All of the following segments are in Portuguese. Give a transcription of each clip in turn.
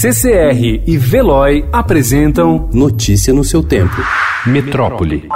CCR e Veloy apresentam Notícia no seu tempo. Metrópole.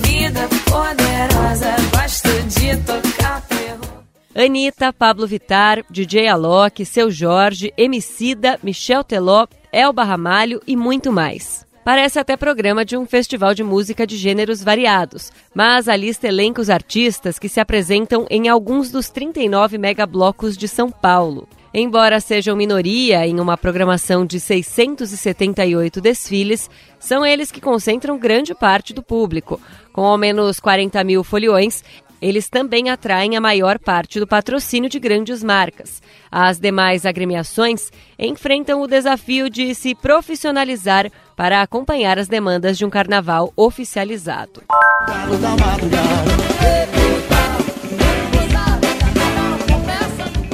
Vida poderosa, gosto de tocar terror. Anitta, Pablo Vitar, DJ Alok, Seu Jorge, Emicida, Michel Teló, Elba Ramalho e muito mais. Parece até programa de um festival de música de gêneros variados, mas a lista elenca os artistas que se apresentam em alguns dos 39 megablocos de São Paulo. Embora sejam minoria em uma programação de 678 desfiles, são eles que concentram grande parte do público. Com ao menos 40 mil foliões, eles também atraem a maior parte do patrocínio de grandes marcas. As demais agremiações enfrentam o desafio de se profissionalizar para acompanhar as demandas de um carnaval oficializado.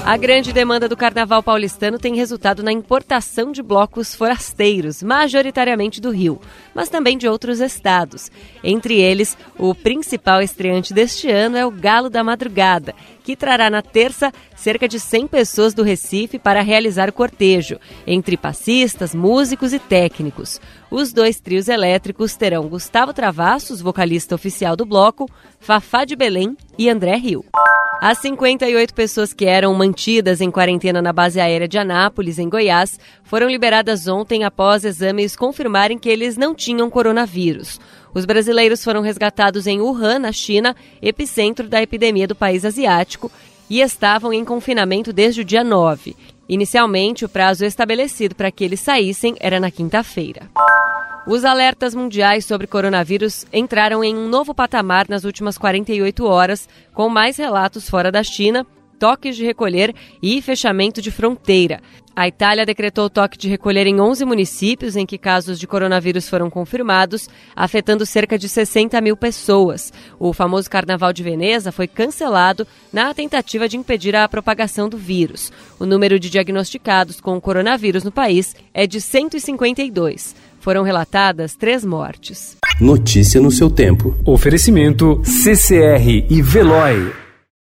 A grande demanda do carnaval paulistano tem resultado na importação de blocos forasteiros, majoritariamente do Rio, mas também de outros estados. Entre eles, o principal estreante deste ano é o Galo da Madrugada, que trará na terça cerca de 100 pessoas do Recife para realizar o cortejo, entre passistas, músicos e técnicos. Os dois trios elétricos terão Gustavo Travassos, vocalista oficial do bloco, Fafá de Belém e André Rio. As 58 pessoas que eram mantidas em quarentena na base aérea de Anápolis, em Goiás, foram liberadas ontem após exames confirmarem que eles não tinham coronavírus. Os brasileiros foram resgatados em Wuhan, na China, epicentro da epidemia do país asiático, e estavam em confinamento desde o dia 9. Inicialmente, o prazo estabelecido para que eles saíssem era na quinta-feira. Os alertas mundiais sobre coronavírus entraram em um novo patamar nas últimas 48 horas, com mais relatos fora da China, toques de recolher e fechamento de fronteira. A Itália decretou toque de recolher em 11 municípios em que casos de coronavírus foram confirmados, afetando cerca de 60 mil pessoas. O famoso Carnaval de Veneza foi cancelado na tentativa de impedir a propagação do vírus. O número de diagnosticados com coronavírus no país é de 152. Foram relatadas três mortes. Notícia no seu tempo. Oferecimento CCR e Veloy.